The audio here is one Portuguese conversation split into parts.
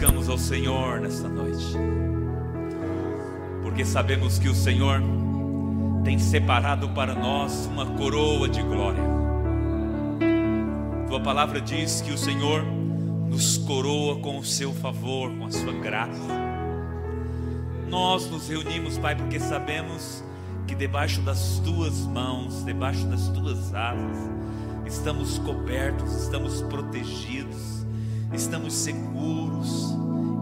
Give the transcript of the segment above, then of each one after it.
buscamos ao Senhor nesta noite, porque sabemos que o Senhor tem separado para nós uma coroa de glória. Tua palavra diz que o Senhor nos coroa com o seu favor, com a sua graça. Nós nos reunimos, Pai, porque sabemos que debaixo das tuas mãos, debaixo das tuas asas, estamos cobertos, estamos protegidos, estamos seguros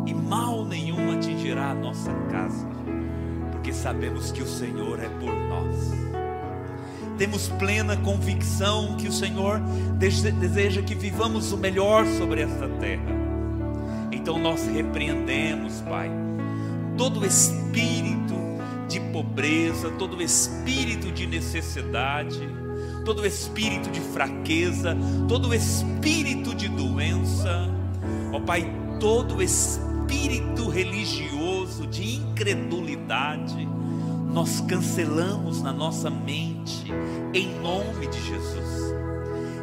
e mal nenhum atingirá a nossa casa, porque sabemos que o Senhor é por nós. Temos plena convicção que o Senhor deseja que vivamos o melhor sobre esta terra. Então nós repreendemos, Pai, todo espírito de pobreza, todo espírito de necessidade, todo espírito de fraqueza, todo espírito de doença, ó Pai, todo espírito religioso de incredulidade, nós cancelamos na nossa mente, em nome de Jesus.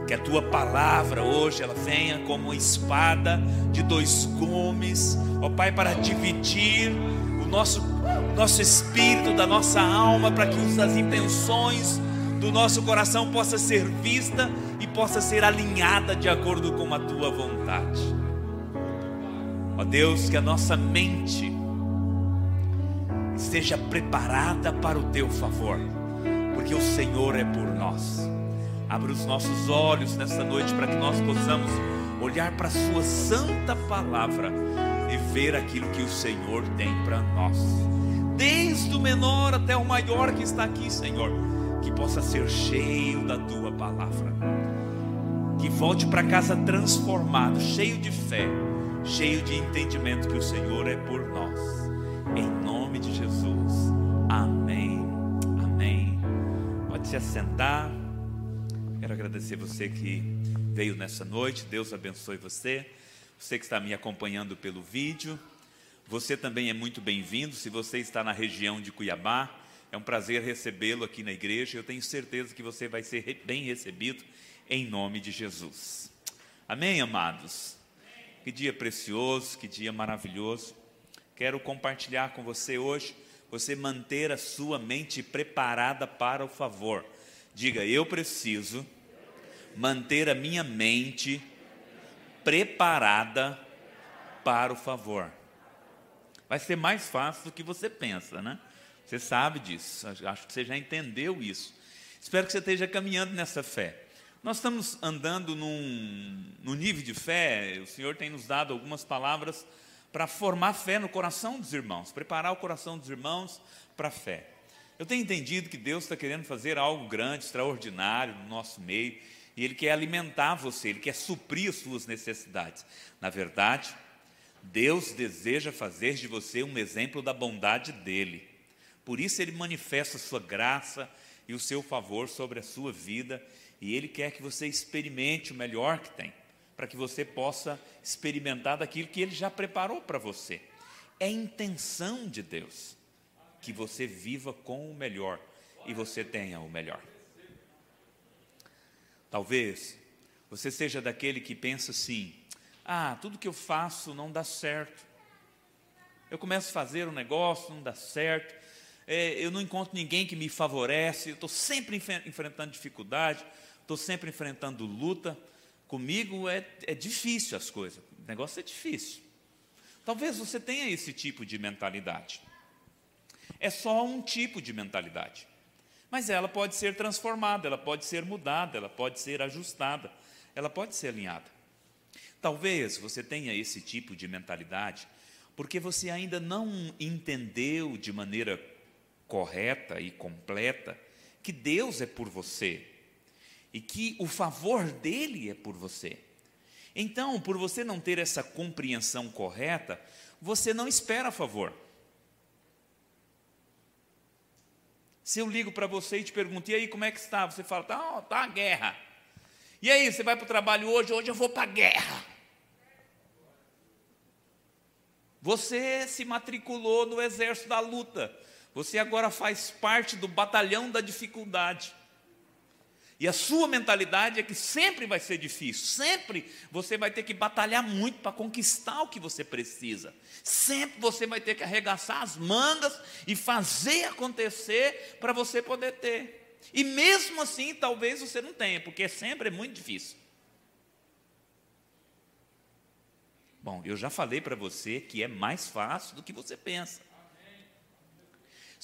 Que a tua palavra hoje ela venha como espada de dois gumes, ó Pai, para dividir o nosso nosso espírito, da nossa alma, para que as intenções do nosso coração possa ser vista e possa ser alinhada de acordo com a tua vontade. Ó Deus, que a nossa mente esteja preparada para o teu favor, porque o Senhor é por nós. Abra os nossos olhos nesta noite para que nós possamos olhar para a Sua santa palavra e ver aquilo que o Senhor tem para nós desde o menor até o maior que está aqui, Senhor, que possa ser cheio da tua palavra. Que volte para casa transformado, cheio de fé, cheio de entendimento que o Senhor é por nós. Em nome de Jesus. Amém. Amém. Pode se assentar. Quero agradecer você que veio nessa noite. Deus abençoe você. Você que está me acompanhando pelo vídeo. Você também é muito bem-vindo. Se você está na região de Cuiabá, é um prazer recebê-lo aqui na igreja. Eu tenho certeza que você vai ser bem recebido em nome de Jesus. Amém, amados? Que dia precioso, que dia maravilhoso. Quero compartilhar com você hoje, você manter a sua mente preparada para o favor. Diga, eu preciso manter a minha mente preparada para o favor vai ser mais fácil do que você pensa, né? Você sabe disso, acho que você já entendeu isso. Espero que você esteja caminhando nessa fé. Nós estamos andando num, num nível de fé, o Senhor tem nos dado algumas palavras para formar fé no coração dos irmãos, preparar o coração dos irmãos para a fé. Eu tenho entendido que Deus está querendo fazer algo grande, extraordinário no nosso meio, e Ele quer alimentar você, Ele quer suprir as suas necessidades. Na verdade, Deus deseja fazer de você um exemplo da bondade dele. Por isso ele manifesta a sua graça e o seu favor sobre a sua vida, e ele quer que você experimente o melhor que tem, para que você possa experimentar daquilo que ele já preparou para você. É intenção de Deus que você viva com o melhor e você tenha o melhor. Talvez você seja daquele que pensa assim: ah, tudo que eu faço não dá certo. Eu começo a fazer um negócio, não dá certo. É, eu não encontro ninguém que me favorece. Eu estou sempre enfrentando dificuldade, estou sempre enfrentando luta. Comigo é, é difícil as coisas. O negócio é difícil. Talvez você tenha esse tipo de mentalidade. É só um tipo de mentalidade. Mas ela pode ser transformada, ela pode ser mudada, ela pode ser ajustada, ela pode ser alinhada. Talvez você tenha esse tipo de mentalidade porque você ainda não entendeu de maneira correta e completa que Deus é por você e que o favor dele é por você. Então, por você não ter essa compreensão correta, você não espera favor. Se eu ligo para você e te pergunto, e aí como é que está? Você fala, tá, tá a guerra. E aí, você vai para o trabalho hoje? Hoje eu vou para a guerra. Você se matriculou no exército da luta. Você agora faz parte do batalhão da dificuldade. E a sua mentalidade é que sempre vai ser difícil, sempre você vai ter que batalhar muito para conquistar o que você precisa. Sempre você vai ter que arregaçar as mangas e fazer acontecer para você poder ter. E mesmo assim, talvez você não tenha, porque sempre é muito difícil. Bom, eu já falei para você que é mais fácil do que você pensa.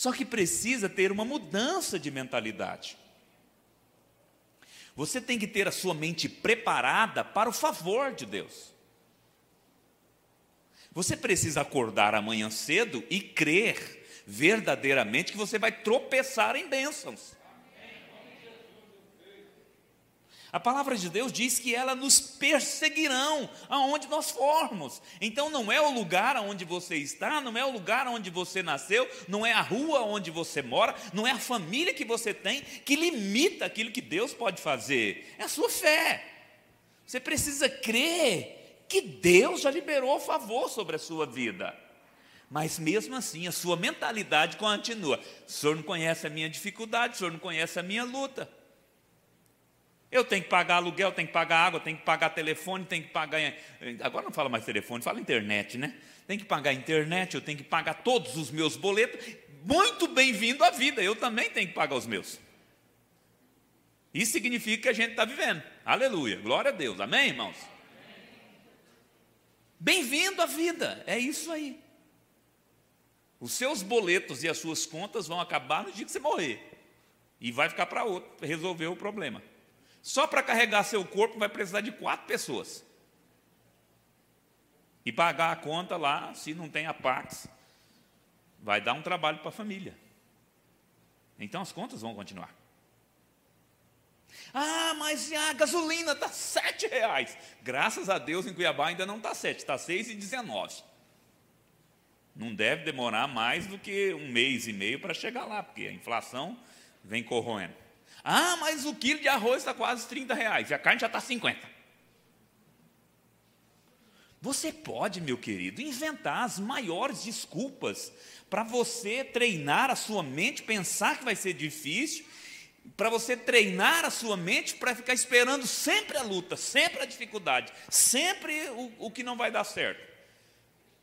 Só que precisa ter uma mudança de mentalidade. Você tem que ter a sua mente preparada para o favor de Deus. Você precisa acordar amanhã cedo e crer verdadeiramente que você vai tropeçar em bênçãos. A palavra de Deus diz que ela nos perseguirão aonde nós formos. Então não é o lugar onde você está, não é o lugar onde você nasceu, não é a rua onde você mora, não é a família que você tem que limita aquilo que Deus pode fazer. É a sua fé. Você precisa crer que Deus já liberou favor sobre a sua vida. Mas mesmo assim, a sua mentalidade continua. O senhor não conhece a minha dificuldade, o senhor não conhece a minha luta. Eu tenho que pagar aluguel, tenho que pagar água, tenho que pagar telefone, tenho que pagar. Agora não fala mais telefone, fala internet, né? Tem que pagar internet, eu tenho que pagar todos os meus boletos. Muito bem-vindo à vida, eu também tenho que pagar os meus. Isso significa que a gente está vivendo. Aleluia, glória a Deus, amém, irmãos? Bem-vindo à vida, é isso aí. Os seus boletos e as suas contas vão acabar no dia que você morrer. E vai ficar para outro resolver o problema. Só para carregar seu corpo vai precisar de quatro pessoas. E pagar a conta lá, se não tem a Pax, vai dar um trabalho para a família. Então as contas vão continuar. Ah, mas a gasolina está sete reais. Graças a Deus em Cuiabá ainda não está sete, está seis e dezenove. Não deve demorar mais do que um mês e meio para chegar lá, porque a inflação vem corroendo. Ah, mas o quilo de arroz está quase 30 reais e a carne já está 50. Você pode, meu querido, inventar as maiores desculpas para você treinar a sua mente, pensar que vai ser difícil, para você treinar a sua mente para ficar esperando sempre a luta, sempre a dificuldade, sempre o, o que não vai dar certo.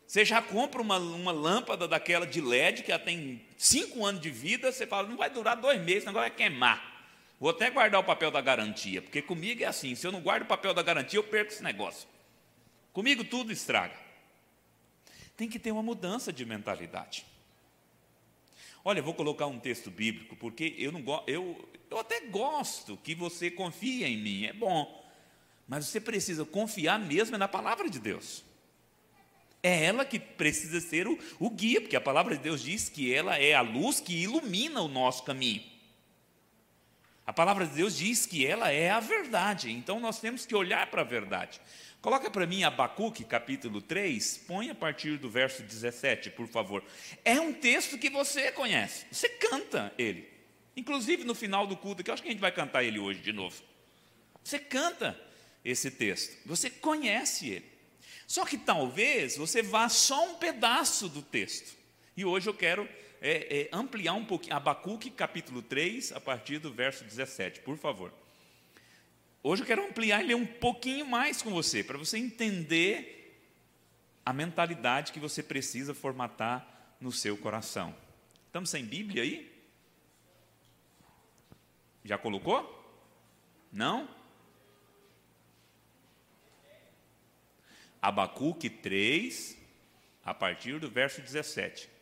Você já compra uma, uma lâmpada daquela de LED que já tem cinco anos de vida, você fala, não vai durar dois meses, negócio vai queimar. Vou até guardar o papel da garantia, porque comigo é assim: se eu não guardo o papel da garantia, eu perco esse negócio. Comigo tudo estraga. Tem que ter uma mudança de mentalidade. Olha, vou colocar um texto bíblico, porque eu não eu, eu até gosto que você confie em mim, é bom. Mas você precisa confiar mesmo na palavra de Deus. É ela que precisa ser o, o guia, porque a palavra de Deus diz que ela é a luz que ilumina o nosso caminho. A palavra de Deus diz que ela é a verdade, então nós temos que olhar para a verdade. Coloca para mim Abacuque, capítulo 3, põe a partir do verso 17, por favor. É um texto que você conhece, você canta ele. Inclusive no final do culto, que eu acho que a gente vai cantar ele hoje de novo. Você canta esse texto, você conhece ele. Só que talvez você vá só um pedaço do texto. E hoje eu quero é, é, ampliar um pouquinho. Abacuque, capítulo 3, a partir do verso 17, por favor. Hoje eu quero ampliar ele um pouquinho mais com você, para você entender a mentalidade que você precisa formatar no seu coração. Estamos sem Bíblia aí? Já colocou? Não? Abacuque 3, a partir do verso 17.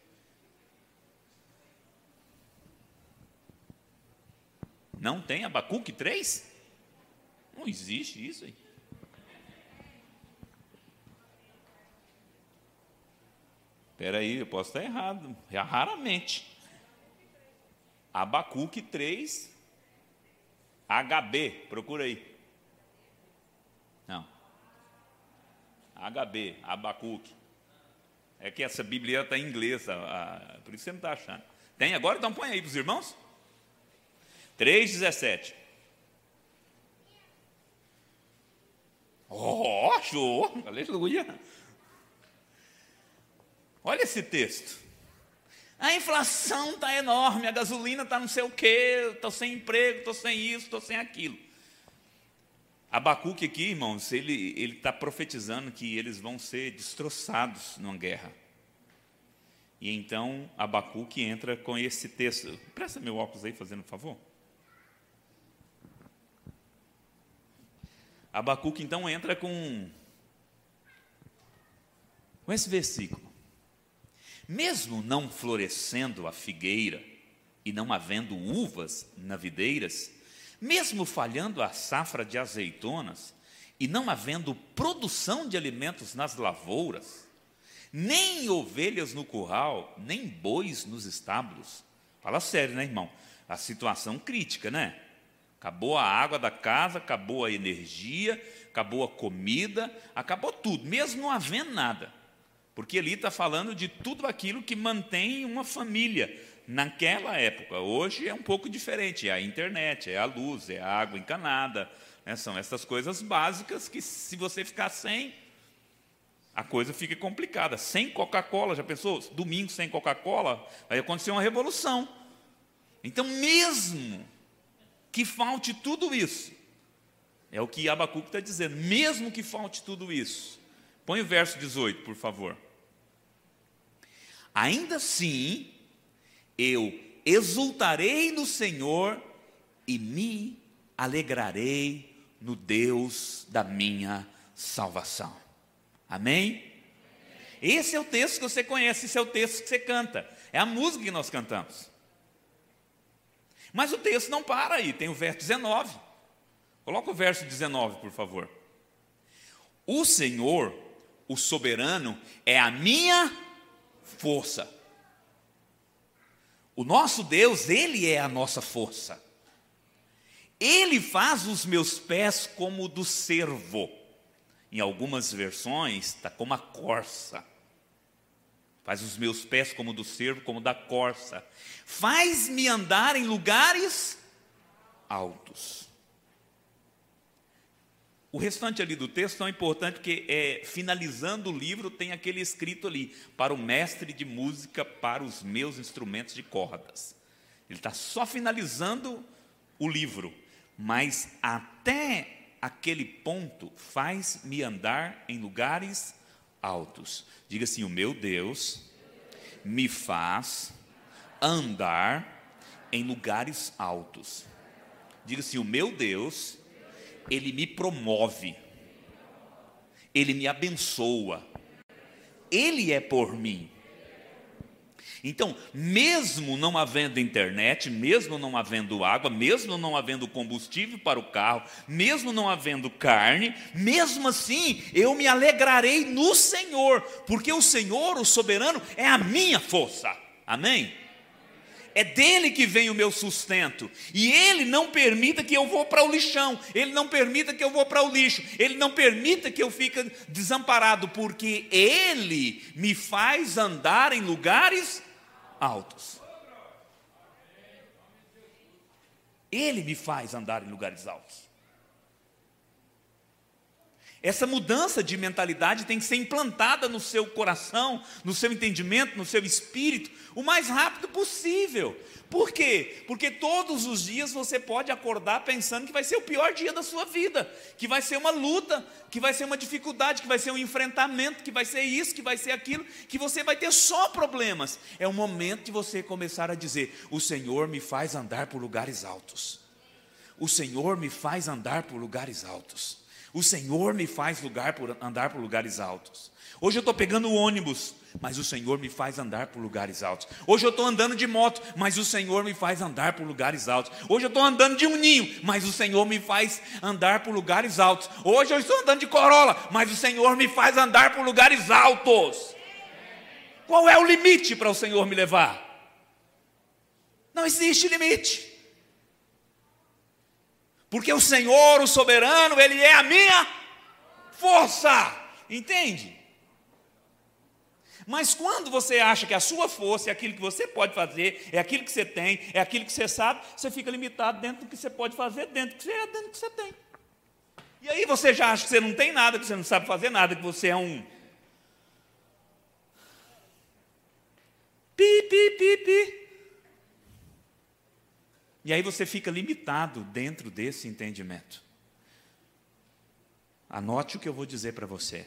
Não tem Abacuque 3? Não existe isso aí. Espera aí, eu posso estar errado. Raramente. Abacuque 3, HB, procura aí. Não. HB, Abacuque. É que essa Bíblia está em inglês, por isso você não está achando. Tem agora? Então põe aí para os irmãos. 3,17. Oh, show! Aleluia! Olha esse texto. A inflação está enorme, a gasolina está não sei o quê, estou sem emprego, estou sem isso, estou sem aquilo. Abacuque aqui, irmãos, ele está profetizando que eles vão ser destroçados numa guerra. E então Abacuque entra com esse texto. Presta meu óculos aí, fazendo um favor. Abacuque então entra com, com esse versículo. Mesmo não florescendo a figueira e não havendo uvas na videiras, mesmo falhando a safra de azeitonas e não havendo produção de alimentos nas lavouras, nem ovelhas no curral, nem bois nos estábulos. Fala sério, né, irmão? A situação crítica, né? Acabou a água da casa, acabou a energia, acabou a comida, acabou tudo, mesmo não havendo nada. Porque ali está falando de tudo aquilo que mantém uma família naquela época. Hoje é um pouco diferente: é a internet, é a luz, é a água encanada. Né? São essas coisas básicas que, se você ficar sem, a coisa fica complicada. Sem Coca-Cola, já pensou? Domingo sem Coca-Cola, vai acontecer uma revolução. Então, mesmo que falte tudo isso, é o que Abacuque está dizendo, mesmo que falte tudo isso. Põe o verso 18, por favor. Ainda assim, eu exultarei no Senhor e me alegrarei no Deus da minha salvação. Amém? Esse é o texto que você conhece, esse é o texto que você canta, é a música que nós cantamos. Mas o texto não para aí, tem o verso 19. Coloca o verso 19, por favor. O Senhor, o soberano, é a minha força. O nosso Deus, Ele é a nossa força. Ele faz os meus pés como o do cervo. Em algumas versões está como a corça. Faz os meus pés como do cervo, como da corça. Faz-me andar em lugares altos. O restante ali do texto é importante porque, é, finalizando o livro, tem aquele escrito ali: para o mestre de música, para os meus instrumentos de cordas. Ele está só finalizando o livro, mas até aquele ponto faz-me andar em lugares altos. Diga assim: o meu Deus me faz andar em lugares altos. Diga assim: o meu Deus ele me promove, Ele me abençoa, Ele é por mim. Então, mesmo não havendo internet, mesmo não havendo água, mesmo não havendo combustível para o carro, mesmo não havendo carne, mesmo assim eu me alegrarei no Senhor, porque o Senhor, o soberano, é a minha força. Amém? é dele que vem o meu sustento. E ele não permita que eu vou para o lixão, ele não permita que eu vou para o lixo, ele não permita que eu fique desamparado, porque ele me faz andar em lugares altos. Ele me faz andar em lugares altos. Essa mudança de mentalidade tem que ser implantada no seu coração, no seu entendimento, no seu espírito, o mais rápido possível. Por quê? Porque todos os dias você pode acordar pensando que vai ser o pior dia da sua vida, que vai ser uma luta, que vai ser uma dificuldade, que vai ser um enfrentamento, que vai ser isso, que vai ser aquilo, que você vai ter só problemas. É o momento de você começar a dizer: O Senhor me faz andar por lugares altos. O Senhor me faz andar por lugares altos. O Senhor me faz lugar por, andar por lugares altos. Hoje eu estou pegando o ônibus mas o Senhor me faz andar por lugares altos. Hoje eu estou andando de moto, mas o Senhor me faz andar por lugares altos. Hoje eu estou andando de um ninho, mas o Senhor me faz andar por lugares altos. Hoje eu estou andando de Corolla, mas o Senhor me faz andar por lugares altos. Qual é o limite para o Senhor me levar? Não existe limite. Porque o Senhor, o soberano, Ele é a minha força. Entende? Mas quando você acha que a sua força é aquilo que você pode fazer, é aquilo que você tem, é aquilo que você sabe, você fica limitado dentro do que você pode fazer, dentro do que você é, dentro do que você tem. E aí você já acha que você não tem nada, que você não sabe fazer nada, que você é um. Pi, pi, pi, E aí você fica limitado dentro desse entendimento. Anote o que eu vou dizer para você.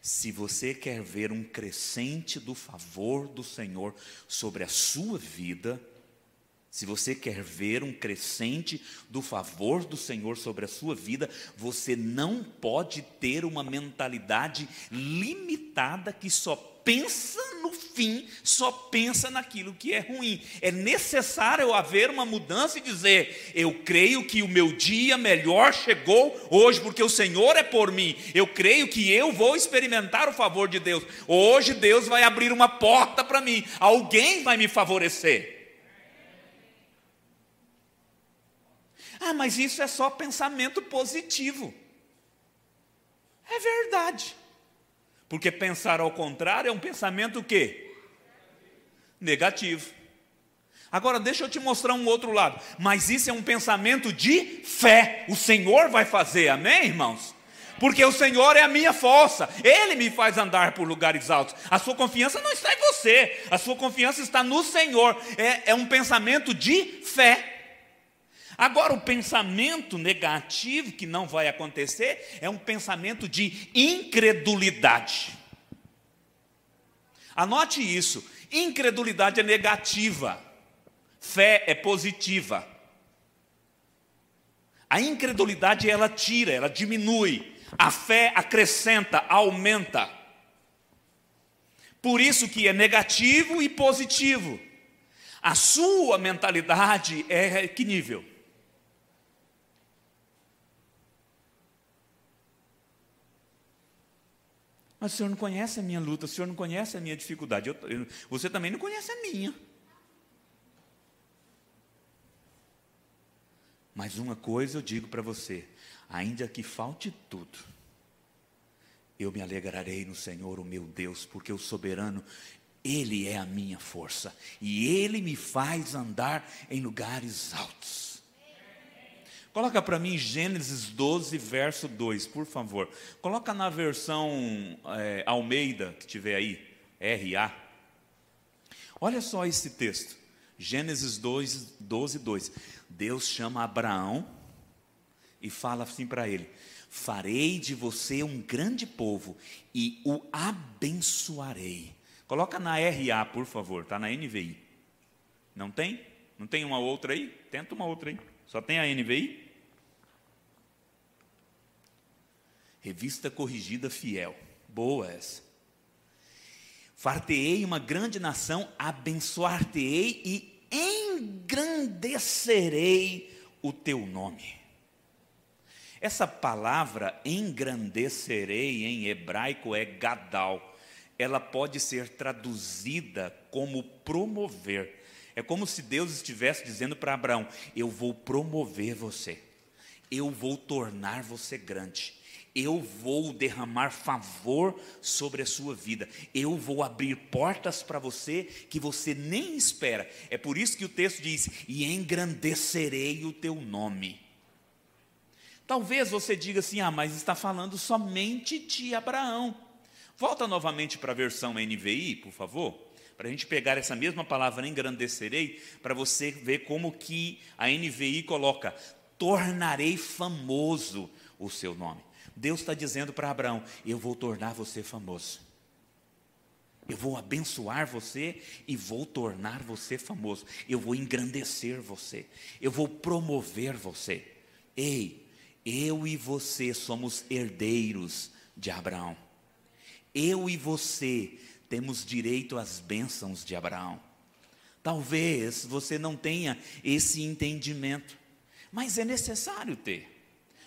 Se você quer ver um crescente do favor do Senhor sobre a sua vida, se você quer ver um crescente do favor do Senhor sobre a sua vida, você não pode ter uma mentalidade limitada que só pensa no fim, só pensa naquilo que é ruim. É necessário haver uma mudança e dizer: eu creio que o meu dia melhor chegou hoje, porque o Senhor é por mim. Eu creio que eu vou experimentar o favor de Deus. Hoje Deus vai abrir uma porta para mim, alguém vai me favorecer. Ah, mas isso é só pensamento positivo. É verdade. Porque pensar ao contrário é um pensamento o quê? Negativo. Agora deixa eu te mostrar um outro lado. Mas isso é um pensamento de fé. O Senhor vai fazer, amém, irmãos? Porque o Senhor é a minha força, Ele me faz andar por lugares altos. A sua confiança não está em você, a sua confiança está no Senhor. É, é um pensamento de fé. Agora, o pensamento negativo que não vai acontecer é um pensamento de incredulidade. Anote isso: incredulidade é negativa, fé é positiva. A incredulidade ela tira, ela diminui, a fé acrescenta, aumenta. Por isso que é negativo e positivo. A sua mentalidade é que nível? Mas o senhor não conhece a minha luta, o senhor não conhece a minha dificuldade, eu, eu, você também não conhece a minha. Mas uma coisa eu digo para você: ainda que falte tudo, eu me alegrarei no Senhor, o meu Deus, porque o soberano, Ele é a minha força, e Ele me faz andar em lugares altos. Coloca para mim Gênesis 12, verso 2, por favor. Coloca na versão é, Almeida, que tiver aí, RA. Olha só esse texto. Gênesis 2, 12, 2. Deus chama Abraão e fala assim para ele: Farei de você um grande povo e o abençoarei. Coloca na RA, por favor, está na NVI. Não tem? Não tem uma outra aí? Tenta uma outra aí. Só tem a NVI? Revista Corrigida Fiel. Boa essa. Farteei uma grande nação, abençoar-te-ei e engrandecerei o teu nome. Essa palavra engrandecerei em hebraico é gadal. Ela pode ser traduzida como promover. É como se Deus estivesse dizendo para Abraão: Eu vou promover você, eu vou tornar você grande, eu vou derramar favor sobre a sua vida, eu vou abrir portas para você que você nem espera. É por isso que o texto diz: e engrandecerei o teu nome. Talvez você diga assim: ah, mas está falando somente de Abraão. Volta novamente para a versão NVI, por favor, para a gente pegar essa mesma palavra engrandecerei, para você ver como que a NVI coloca: tornarei famoso o seu nome. Deus está dizendo para Abraão: Eu vou tornar você famoso. Eu vou abençoar você e vou tornar você famoso. Eu vou engrandecer você. Eu vou promover você. Ei, eu e você somos herdeiros de Abraão. Eu e você temos direito às bênçãos de Abraão. Talvez você não tenha esse entendimento, mas é necessário ter.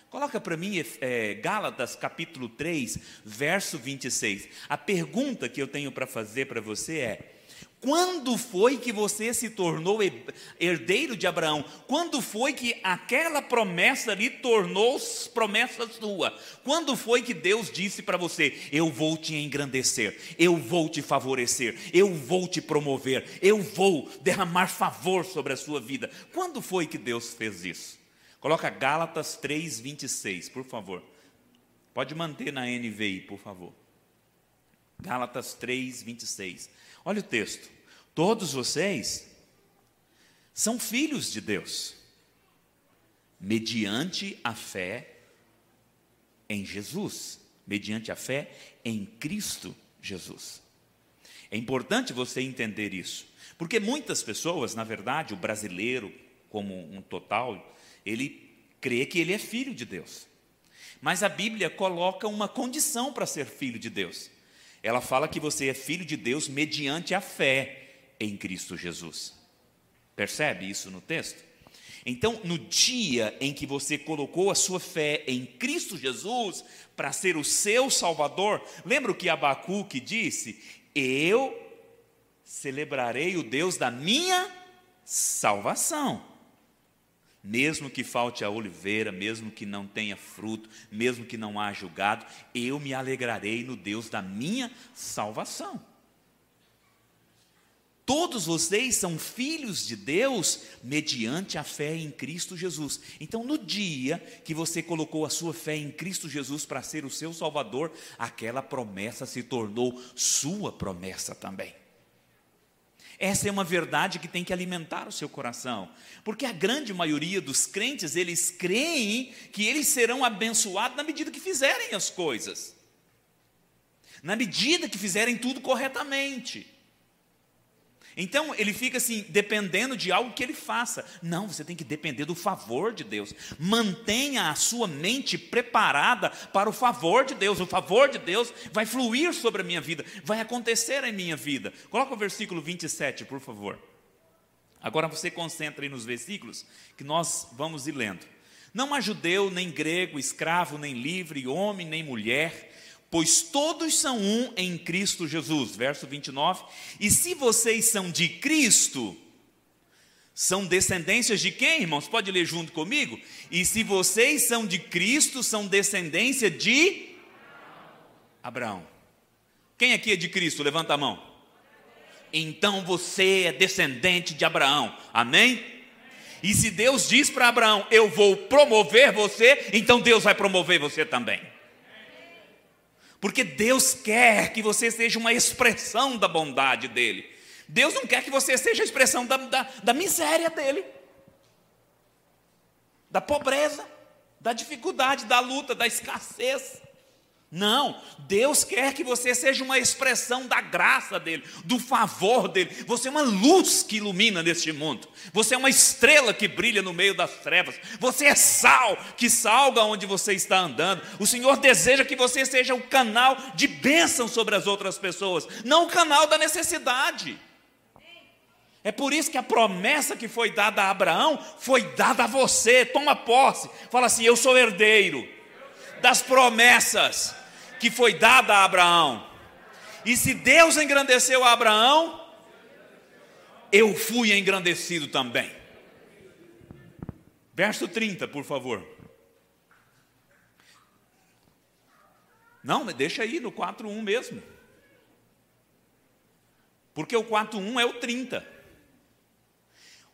Coloca para mim é, Gálatas capítulo 3, verso 26. A pergunta que eu tenho para fazer para você é: quando foi que você se tornou herdeiro de Abraão? Quando foi que aquela promessa lhe tornou promessa sua? Quando foi que Deus disse para você: Eu vou te engrandecer, eu vou te favorecer, eu vou te promover, eu vou derramar favor sobre a sua vida? Quando foi que Deus fez isso? Coloca Gálatas 3, 26, por favor. Pode manter na NVI, por favor. Gálatas 3, 26. Olha o texto. Todos vocês são filhos de Deus, mediante a fé em Jesus, mediante a fé em Cristo Jesus. É importante você entender isso, porque muitas pessoas, na verdade, o brasileiro como um total, ele crê que ele é filho de Deus. Mas a Bíblia coloca uma condição para ser filho de Deus. Ela fala que você é filho de Deus mediante a fé em Cristo Jesus. Percebe isso no texto? Então, no dia em que você colocou a sua fé em Cristo Jesus para ser o seu Salvador, lembra o que Abacuque disse? Eu celebrarei o Deus da minha salvação. Mesmo que falte a oliveira, mesmo que não tenha fruto, mesmo que não haja julgado, eu me alegrarei no Deus da minha salvação. Todos vocês são filhos de Deus mediante a fé em Cristo Jesus. Então, no dia que você colocou a sua fé em Cristo Jesus para ser o seu Salvador, aquela promessa se tornou sua promessa também. Essa é uma verdade que tem que alimentar o seu coração, porque a grande maioria dos crentes, eles creem que eles serão abençoados na medida que fizerem as coisas. Na medida que fizerem tudo corretamente. Então ele fica assim, dependendo de algo que ele faça. Não, você tem que depender do favor de Deus. Mantenha a sua mente preparada para o favor de Deus. O favor de Deus vai fluir sobre a minha vida, vai acontecer em minha vida. Coloca o versículo 27, por favor. Agora você concentra aí nos versículos que nós vamos ir lendo. Não há judeu, nem grego, escravo, nem livre, homem, nem mulher pois todos são um em Cristo Jesus. Verso 29. E se vocês são de Cristo, são descendências de quem, irmãos? Pode ler junto comigo? E se vocês são de Cristo, são descendência de Abraão. Quem aqui é de Cristo? Levanta a mão. Então você é descendente de Abraão. Amém? E se Deus diz para Abraão, eu vou promover você, então Deus vai promover você também. Porque Deus quer que você seja uma expressão da bondade dEle. Deus não quer que você seja a expressão da, da, da miséria dEle, da pobreza, da dificuldade, da luta, da escassez. Não, Deus quer que você seja uma expressão da graça dele, do favor dele. Você é uma luz que ilumina neste mundo. Você é uma estrela que brilha no meio das trevas. Você é sal que salga onde você está andando. O Senhor deseja que você seja o canal de bênção sobre as outras pessoas, não o canal da necessidade. É por isso que a promessa que foi dada a Abraão foi dada a você. Toma posse. Fala assim: Eu sou herdeiro das promessas que foi dada a Abraão. E se Deus engrandeceu a Abraão, eu fui engrandecido também. Verso 30, por favor. Não, deixa aí no 4.1 mesmo. Porque o 4.1 é o 30.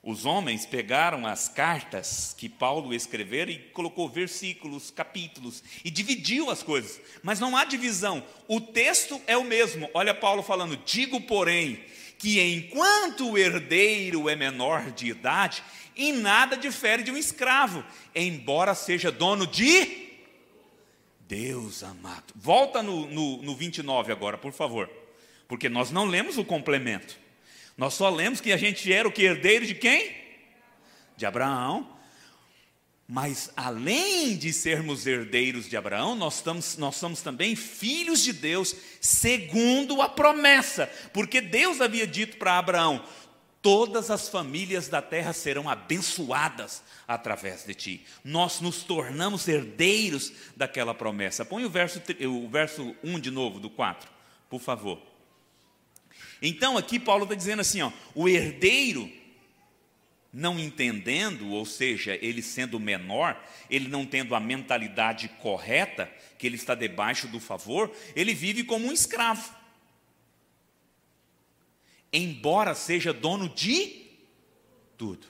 Os homens pegaram as cartas que Paulo escreveu e colocou versículos, capítulos e dividiu as coisas. Mas não há divisão. O texto é o mesmo. Olha Paulo falando: "Digo, porém, que enquanto o herdeiro é menor de idade, em nada difere de um escravo, embora seja dono de Deus amado. Volta no, no, no 29 agora, por favor, porque nós não lemos o complemento. Nós só lemos que a gente era o que herdeiro de quem? De Abraão. Mas além de sermos herdeiros de Abraão, nós, estamos, nós somos também filhos de Deus, segundo a promessa, porque Deus havia dito para Abraão: todas as famílias da terra serão abençoadas através de ti. Nós nos tornamos herdeiros daquela promessa. Põe o verso, o verso 1 de novo, do 4, por favor. Então aqui Paulo está dizendo assim: ó, o herdeiro, não entendendo, ou seja, ele sendo menor, ele não tendo a mentalidade correta, que ele está debaixo do favor, ele vive como um escravo. Embora seja dono de tudo.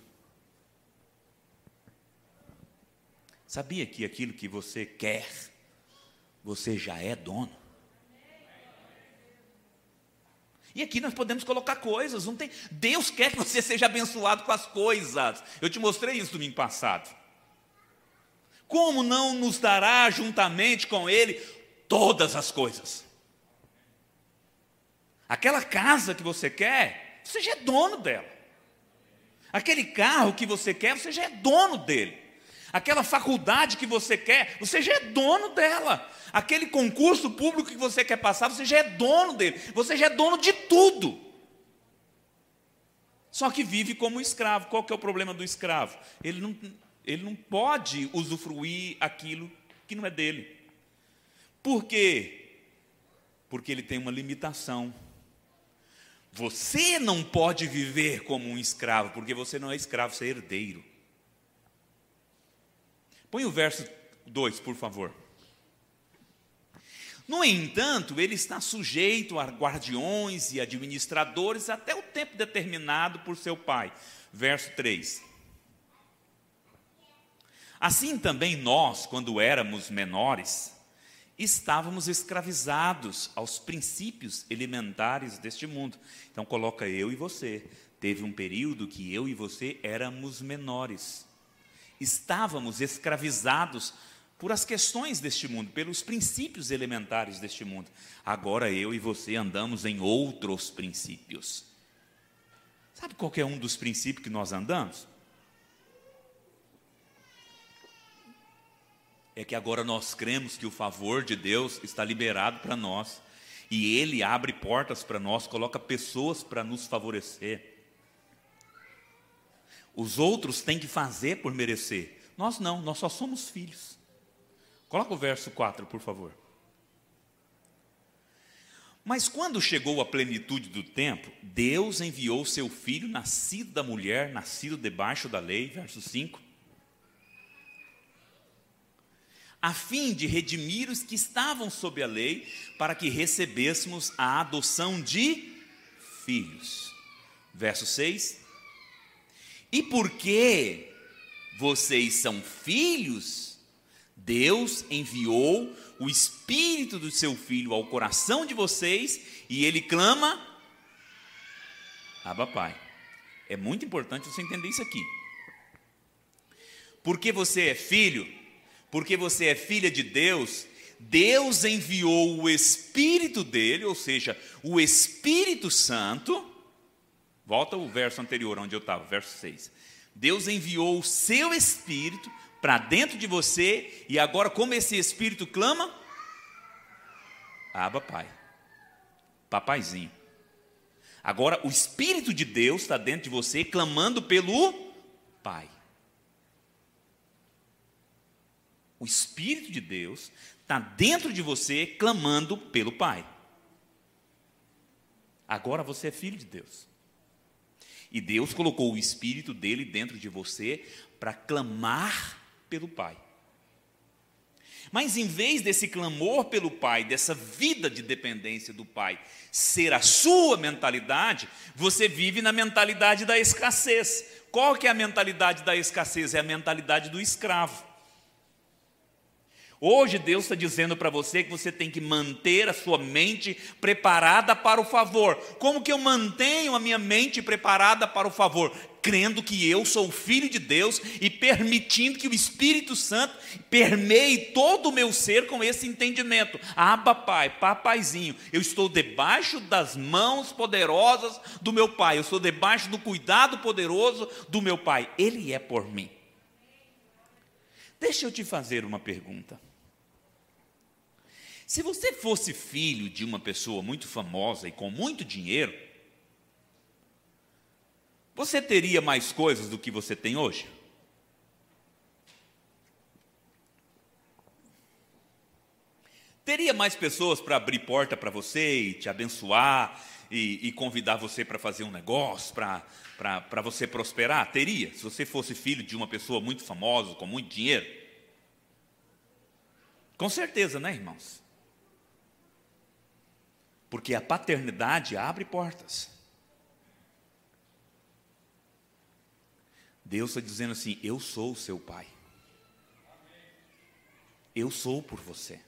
Sabia que aquilo que você quer, você já é dono? E aqui nós podemos colocar coisas, não tem. Deus quer que você seja abençoado com as coisas. Eu te mostrei isso domingo passado. Como não nos dará juntamente com Ele todas as coisas? Aquela casa que você quer, você já é dono dela. Aquele carro que você quer, você já é dono dele. Aquela faculdade que você quer, você já é dono dela. Aquele concurso público que você quer passar, você já é dono dele. Você já é dono de tudo. Só que vive como escravo. Qual que é o problema do escravo? Ele não, ele não pode usufruir aquilo que não é dele. Por quê? Porque ele tem uma limitação. Você não pode viver como um escravo, porque você não é escravo, você é herdeiro. Põe o verso 2, por favor. No entanto, ele está sujeito a guardiões e administradores até o tempo determinado por seu pai. Verso 3. Assim também nós, quando éramos menores, estávamos escravizados aos princípios elementares deste mundo. Então coloca eu e você. Teve um período que eu e você éramos menores. Estávamos escravizados por as questões deste mundo, pelos princípios elementares deste mundo. Agora eu e você andamos em outros princípios. Sabe qual é um dos princípios que nós andamos? é que agora nós cremos que o favor de Deus está liberado para nós. E Ele abre portas para nós, coloca pessoas para nos favorecer. Os outros têm que fazer por merecer. Nós não, nós só somos filhos. Coloca o verso 4, por favor. Mas quando chegou a plenitude do tempo, Deus enviou seu filho, nascido da mulher, nascido debaixo da lei, verso 5, a fim de redimir os que estavam sob a lei, para que recebêssemos a adoção de filhos. Verso 6. E porque vocês são filhos, Deus enviou o espírito do seu filho ao coração de vocês e ele clama: Abba Pai. É muito importante você entender isso aqui. Porque você é filho, porque você é filha de Deus, Deus enviou o Espírito dele, ou seja, o Espírito Santo. Volta o verso anterior, onde eu estava, verso 6. Deus enviou o seu Espírito para dentro de você, e agora, como esse Espírito clama? Aba, Pai. Papaizinho. Agora, o Espírito de Deus está dentro de você, clamando pelo Pai. O Espírito de Deus está dentro de você clamando pelo Pai. Agora você é filho de Deus. E Deus colocou o Espírito dele dentro de você para clamar pelo Pai. Mas em vez desse clamor pelo Pai, dessa vida de dependência do Pai, ser a sua mentalidade, você vive na mentalidade da escassez. Qual que é a mentalidade da escassez? É a mentalidade do escravo. Hoje Deus está dizendo para você que você tem que manter a sua mente preparada para o favor. Como que eu mantenho a minha mente preparada para o favor? Crendo que eu sou filho de Deus e permitindo que o Espírito Santo permeie todo o meu ser com esse entendimento. Aba, Pai, papaizinho, eu estou debaixo das mãos poderosas do meu Pai, eu estou debaixo do cuidado poderoso do meu Pai. Ele é por mim. Deixa eu te fazer uma pergunta. Se você fosse filho de uma pessoa muito famosa e com muito dinheiro, você teria mais coisas do que você tem hoje? Teria mais pessoas para abrir porta para você e te abençoar e, e convidar você para fazer um negócio, para você prosperar? Teria, se você fosse filho de uma pessoa muito famosa, com muito dinheiro. Com certeza, né, irmãos? Porque a paternidade abre portas. Deus está dizendo assim: Eu sou o seu pai. Eu sou por você.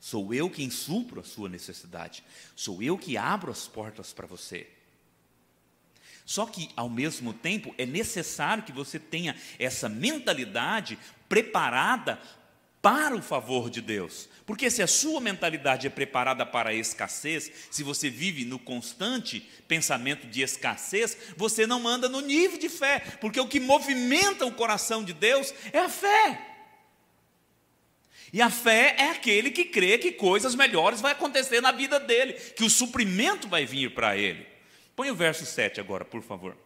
Sou eu quem supro a sua necessidade. Sou eu que abro as portas para você. Só que, ao mesmo tempo, é necessário que você tenha essa mentalidade preparada para o favor de Deus. Porque se a sua mentalidade é preparada para a escassez, se você vive no constante pensamento de escassez, você não anda no nível de fé, porque o que movimenta o coração de Deus é a fé. E a fé é aquele que crê que coisas melhores vão acontecer na vida dele, que o suprimento vai vir para ele. Põe o verso 7 agora, por favor.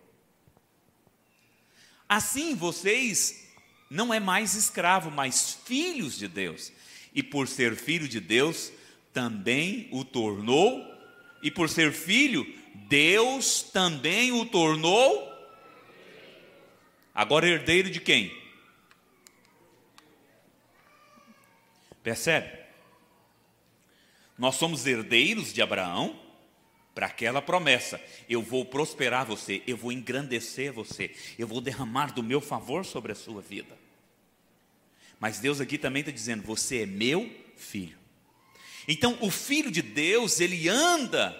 Assim vocês não é mais escravo, mas filhos de Deus. E por ser filho de Deus, também o tornou, e por ser filho, Deus também o tornou. Agora herdeiro de quem? Percebe? Nós somos herdeiros de Abraão, para aquela promessa: eu vou prosperar você, eu vou engrandecer você, eu vou derramar do meu favor sobre a sua vida. Mas Deus aqui também está dizendo: você é meu filho. Então, o filho de Deus, ele anda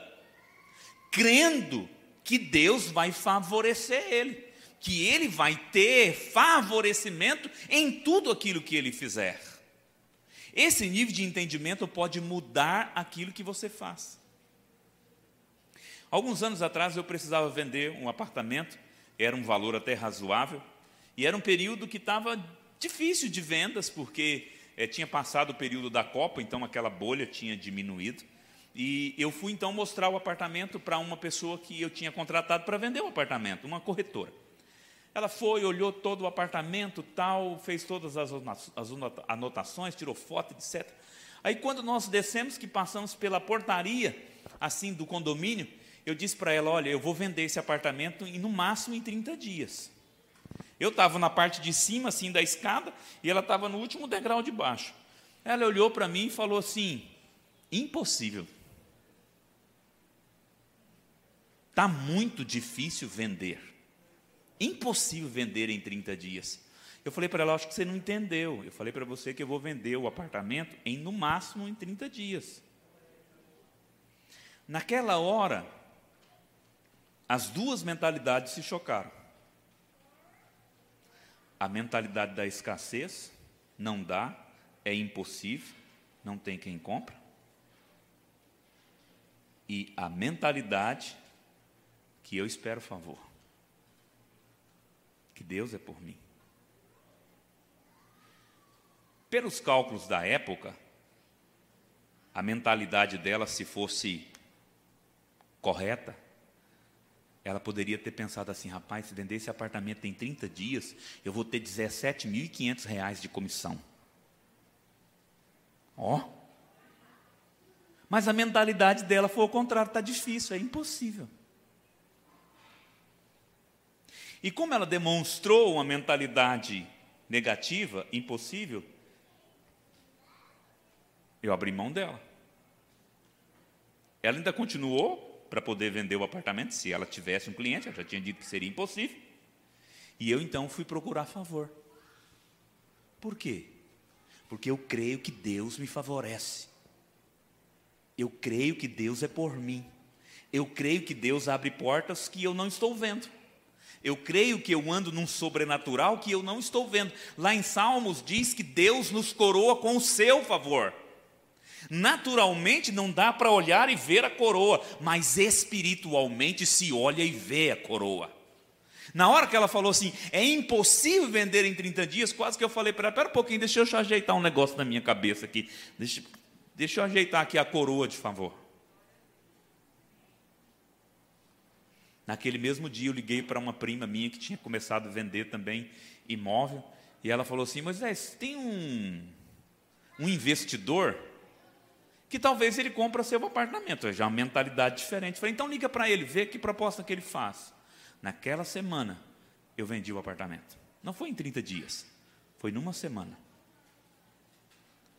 crendo que Deus vai favorecer ele, que ele vai ter favorecimento em tudo aquilo que ele fizer. Esse nível de entendimento pode mudar aquilo que você faz. Alguns anos atrás eu precisava vender um apartamento, era um valor até razoável, e era um período que estava difícil de vendas, porque é, tinha passado o período da Copa, então aquela bolha tinha diminuído. E eu fui então mostrar o apartamento para uma pessoa que eu tinha contratado para vender o apartamento, uma corretora. Ela foi, olhou todo o apartamento, tal, fez todas as anotações, tirou foto, etc. Aí quando nós descemos, que passamos pela portaria, assim, do condomínio, eu disse para ela: olha, eu vou vender esse apartamento em, no máximo em 30 dias. Eu estava na parte de cima, assim, da escada, e ela estava no último degrau de baixo. Ela olhou para mim e falou assim: impossível. Está muito difícil vender. Impossível vender em 30 dias. Eu falei para ela, acho que você não entendeu. Eu falei para você que eu vou vender o apartamento em no máximo em 30 dias. Naquela hora, as duas mentalidades se chocaram. A mentalidade da escassez, não dá, é impossível, não tem quem compra. E a mentalidade que eu espero favor. Que Deus é por mim. Pelos cálculos da época, a mentalidade dela, se fosse correta, ela poderia ter pensado assim, rapaz, se vender esse apartamento em 30 dias, eu vou ter 17.500 reais de comissão. Ó. Oh. Mas a mentalidade dela foi o contrário, está difícil, é impossível. E como ela demonstrou uma mentalidade negativa, impossível, eu abri mão dela. Ela ainda continuou para poder vender o apartamento, se ela tivesse um cliente, ela já tinha dito que seria impossível. E eu então fui procurar favor. Por quê? Porque eu creio que Deus me favorece. Eu creio que Deus é por mim. Eu creio que Deus abre portas que eu não estou vendo. Eu creio que eu ando num sobrenatural que eu não estou vendo. Lá em Salmos diz que Deus nos coroa com o seu favor. Naturalmente não dá para olhar e ver a coroa, mas espiritualmente se olha e vê a coroa. Na hora que ela falou assim, é impossível vender em 30 dias, quase que eu falei para ela, espera um pouquinho, deixa eu ajeitar um negócio na minha cabeça aqui. Deixa, deixa eu ajeitar aqui a coroa, de favor. Naquele mesmo dia eu liguei para uma prima minha que tinha começado a vender também imóvel, e ela falou assim, Moisés, tem um, um investidor que talvez ele compra seu apartamento. É já uma mentalidade diferente. Falei, então liga para ele, vê que proposta que ele faz. Naquela semana, eu vendi o apartamento. Não foi em 30 dias, foi numa semana.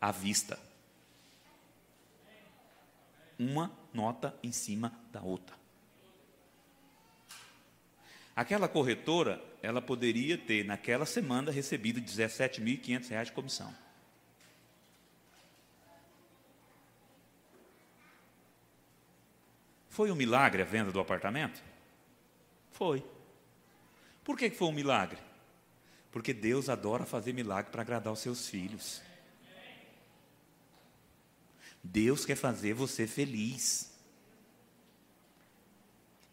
À vista. Uma nota em cima da outra. Aquela corretora, ela poderia ter, naquela semana, recebido R$ 17.500 de comissão. Foi um milagre a venda do apartamento? Foi. Por que foi um milagre? Porque Deus adora fazer milagre para agradar os seus filhos. Deus quer fazer você feliz.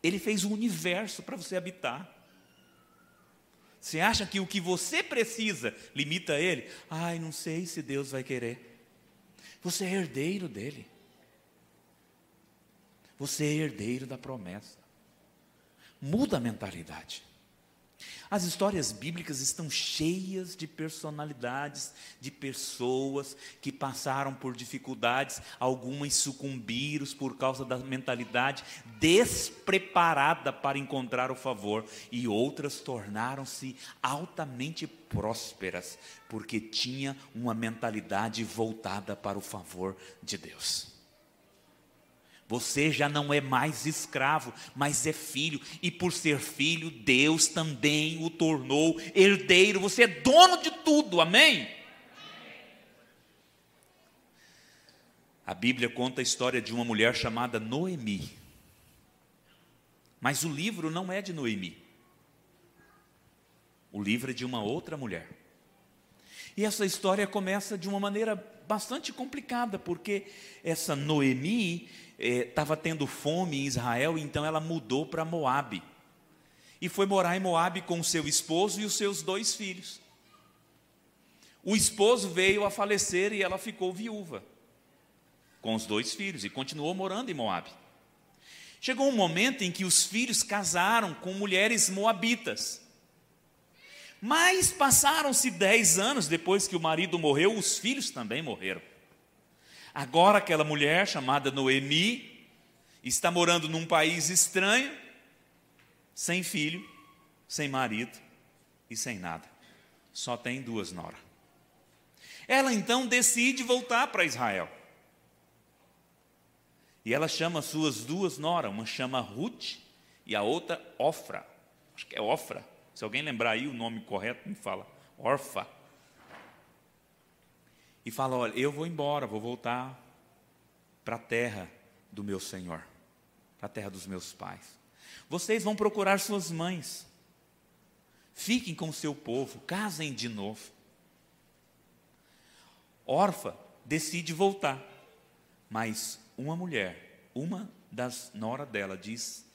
Ele fez o universo para você habitar. Você acha que o que você precisa limita ele? Ai, não sei se Deus vai querer. Você é herdeiro dele. Você é herdeiro da promessa. Muda a mentalidade. As histórias bíblicas estão cheias de personalidades, de pessoas que passaram por dificuldades, algumas sucumbiram por causa da mentalidade despreparada para encontrar o favor, e outras tornaram-se altamente prósperas, porque tinha uma mentalidade voltada para o favor de Deus. Você já não é mais escravo, mas é filho, e por ser filho, Deus também o tornou herdeiro. Você é dono de tudo, amém? A Bíblia conta a história de uma mulher chamada Noemi. Mas o livro não é de Noemi. O livro é de uma outra mulher. E essa história começa de uma maneira bastante complicada, porque essa Noemi estava eh, tendo fome em Israel, então ela mudou para Moabe. E foi morar em Moabe com seu esposo e os seus dois filhos. O esposo veio a falecer e ela ficou viúva com os dois filhos e continuou morando em Moabe. Chegou um momento em que os filhos casaram com mulheres moabitas. Mas passaram-se dez anos depois que o marido morreu, os filhos também morreram. Agora aquela mulher chamada Noemi está morando num país estranho, sem filho, sem marido e sem nada. Só tem duas noras. Ela então decide voltar para Israel. E ela chama suas duas noras, uma chama Ruth e a outra Ofra. Acho que é Ofra. Se alguém lembrar aí o nome correto, me fala. Orfa e fala: Olha, eu vou embora, vou voltar para a terra do meu Senhor, para a terra dos meus pais. Vocês vão procurar suas mães, fiquem com seu povo, casem de novo. Orfa decide voltar, mas uma mulher, uma das noras dela, diz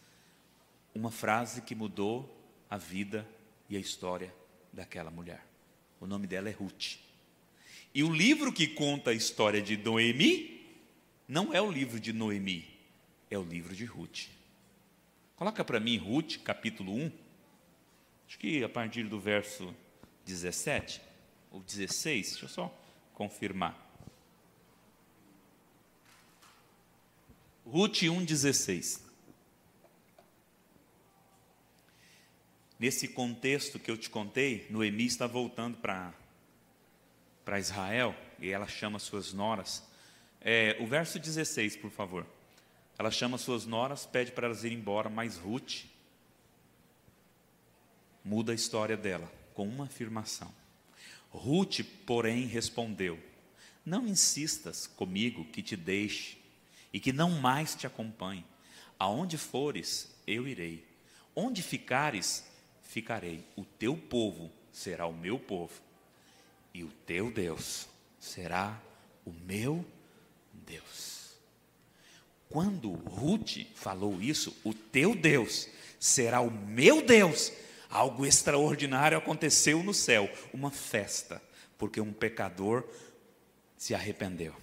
uma frase que mudou a vida e a história daquela mulher. O nome dela é Ruth. E o livro que conta a história de Noemi não é o livro de Noemi, é o livro de Ruth. Coloca para mim Ruth, capítulo 1. Acho que a partir do verso 17 ou 16, deixa eu só confirmar. Ruth 1,16. Nesse contexto que eu te contei, Noemi está voltando para Israel, e ela chama suas noras. É, o verso 16, por favor. Ela chama suas noras, pede para elas irem embora, mas Ruth muda a história dela com uma afirmação. Ruth, porém, respondeu: Não insistas comigo que te deixe e que não mais te acompanhe. Aonde fores, eu irei. Onde ficares, ficarei. O teu povo será o meu povo e o teu Deus será o meu Deus. Quando Ruth falou isso, o teu Deus será o meu Deus, algo extraordinário aconteceu no céu, uma festa, porque um pecador se arrependeu.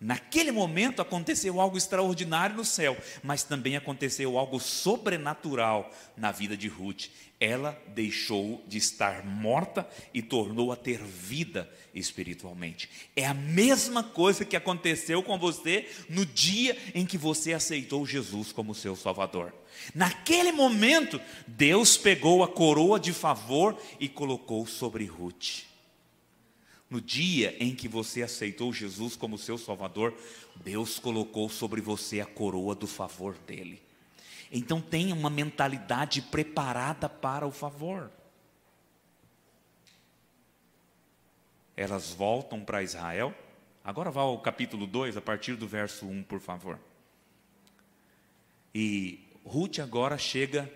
Naquele momento aconteceu algo extraordinário no céu, mas também aconteceu algo sobrenatural na vida de Ruth. Ela deixou de estar morta e tornou a ter vida espiritualmente. É a mesma coisa que aconteceu com você no dia em que você aceitou Jesus como seu Salvador. Naquele momento, Deus pegou a coroa de favor e colocou sobre Ruth. No dia em que você aceitou Jesus como seu Salvador, Deus colocou sobre você a coroa do favor dele. Então tenha uma mentalidade preparada para o favor. Elas voltam para Israel. Agora vá ao capítulo 2, a partir do verso 1, por favor. E Ruth agora chega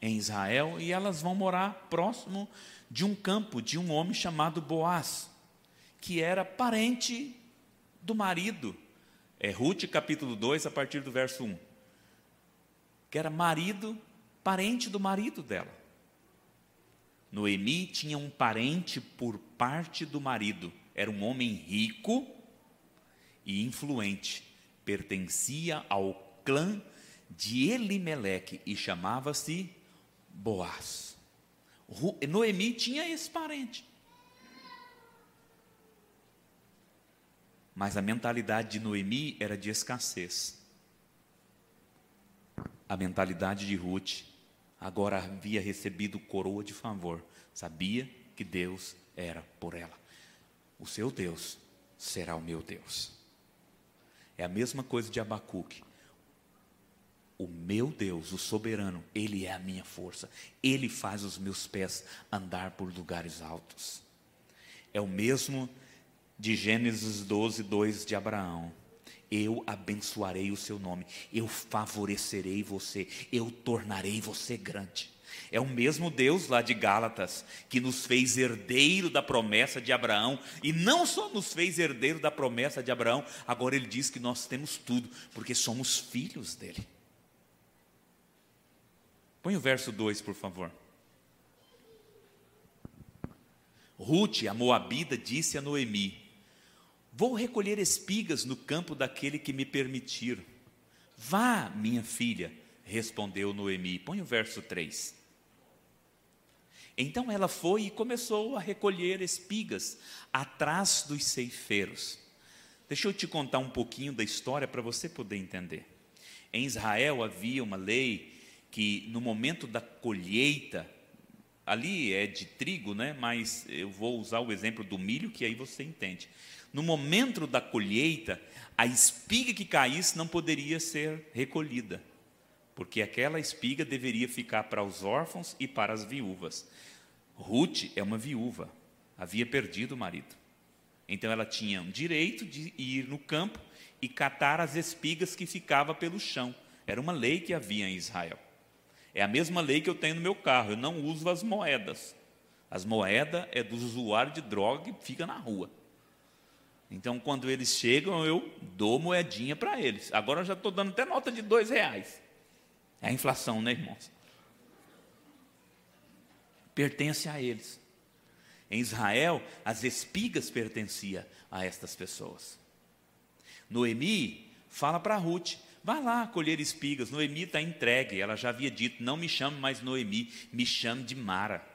em Israel e elas vão morar próximo de um campo de um homem chamado Boaz, que era parente do marido. É Ruth capítulo 2, a partir do verso 1. Que era marido, parente do marido dela. Noemi tinha um parente por parte do marido. Era um homem rico e influente. Pertencia ao clã de Elimeleque e chamava-se Boaz. Noemi tinha esse parente. Mas a mentalidade de Noemi era de escassez. A mentalidade de Ruth agora havia recebido coroa de favor. Sabia que Deus era por ela. O seu Deus será o meu Deus. É a mesma coisa de Abacuque. O meu Deus, o soberano, Ele é a minha força. Ele faz os meus pés andar por lugares altos. É o mesmo de Gênesis 12, 2 de Abraão. Eu abençoarei o seu nome, eu favorecerei você, eu tornarei você grande. É o mesmo Deus lá de Gálatas que nos fez herdeiro da promessa de Abraão, e não só nos fez herdeiro da promessa de Abraão, agora ele diz que nós temos tudo, porque somos filhos dele. Põe o verso 2, por favor. Ruth, a Moabida, disse a Noemi: Vou recolher espigas no campo daquele que me permitir. Vá, minha filha, respondeu Noemi. Põe o verso 3. Então ela foi e começou a recolher espigas atrás dos ceifeiros. Deixa eu te contar um pouquinho da história para você poder entender. Em Israel havia uma lei que no momento da colheita, ali é de trigo, né? Mas eu vou usar o exemplo do milho que aí você entende no momento da colheita, a espiga que caísse não poderia ser recolhida, porque aquela espiga deveria ficar para os órfãos e para as viúvas. Ruth é uma viúva, havia perdido o marido. Então ela tinha o direito de ir no campo e catar as espigas que ficavam pelo chão. Era uma lei que havia em Israel. É a mesma lei que eu tenho no meu carro, eu não uso as moedas. As moedas é dos usuários de droga que fica na rua. Então, quando eles chegam, eu dou moedinha para eles. Agora eu já estou dando até nota de dois reais. É a inflação, né, irmãos? Pertence a eles. Em Israel, as espigas pertenciam a estas pessoas. Noemi fala para Ruth: vá lá colher espigas. Noemi está entregue. Ela já havia dito: não me chame mais Noemi, me chame de Mara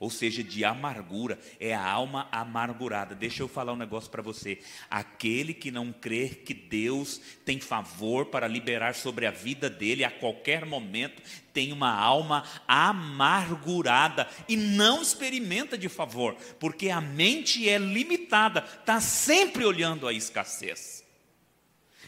ou seja, de amargura, é a alma amargurada. Deixa eu falar um negócio para você. Aquele que não crê que Deus tem favor para liberar sobre a vida dele a qualquer momento, tem uma alma amargurada e não experimenta de favor, porque a mente é limitada, está sempre olhando a escassez.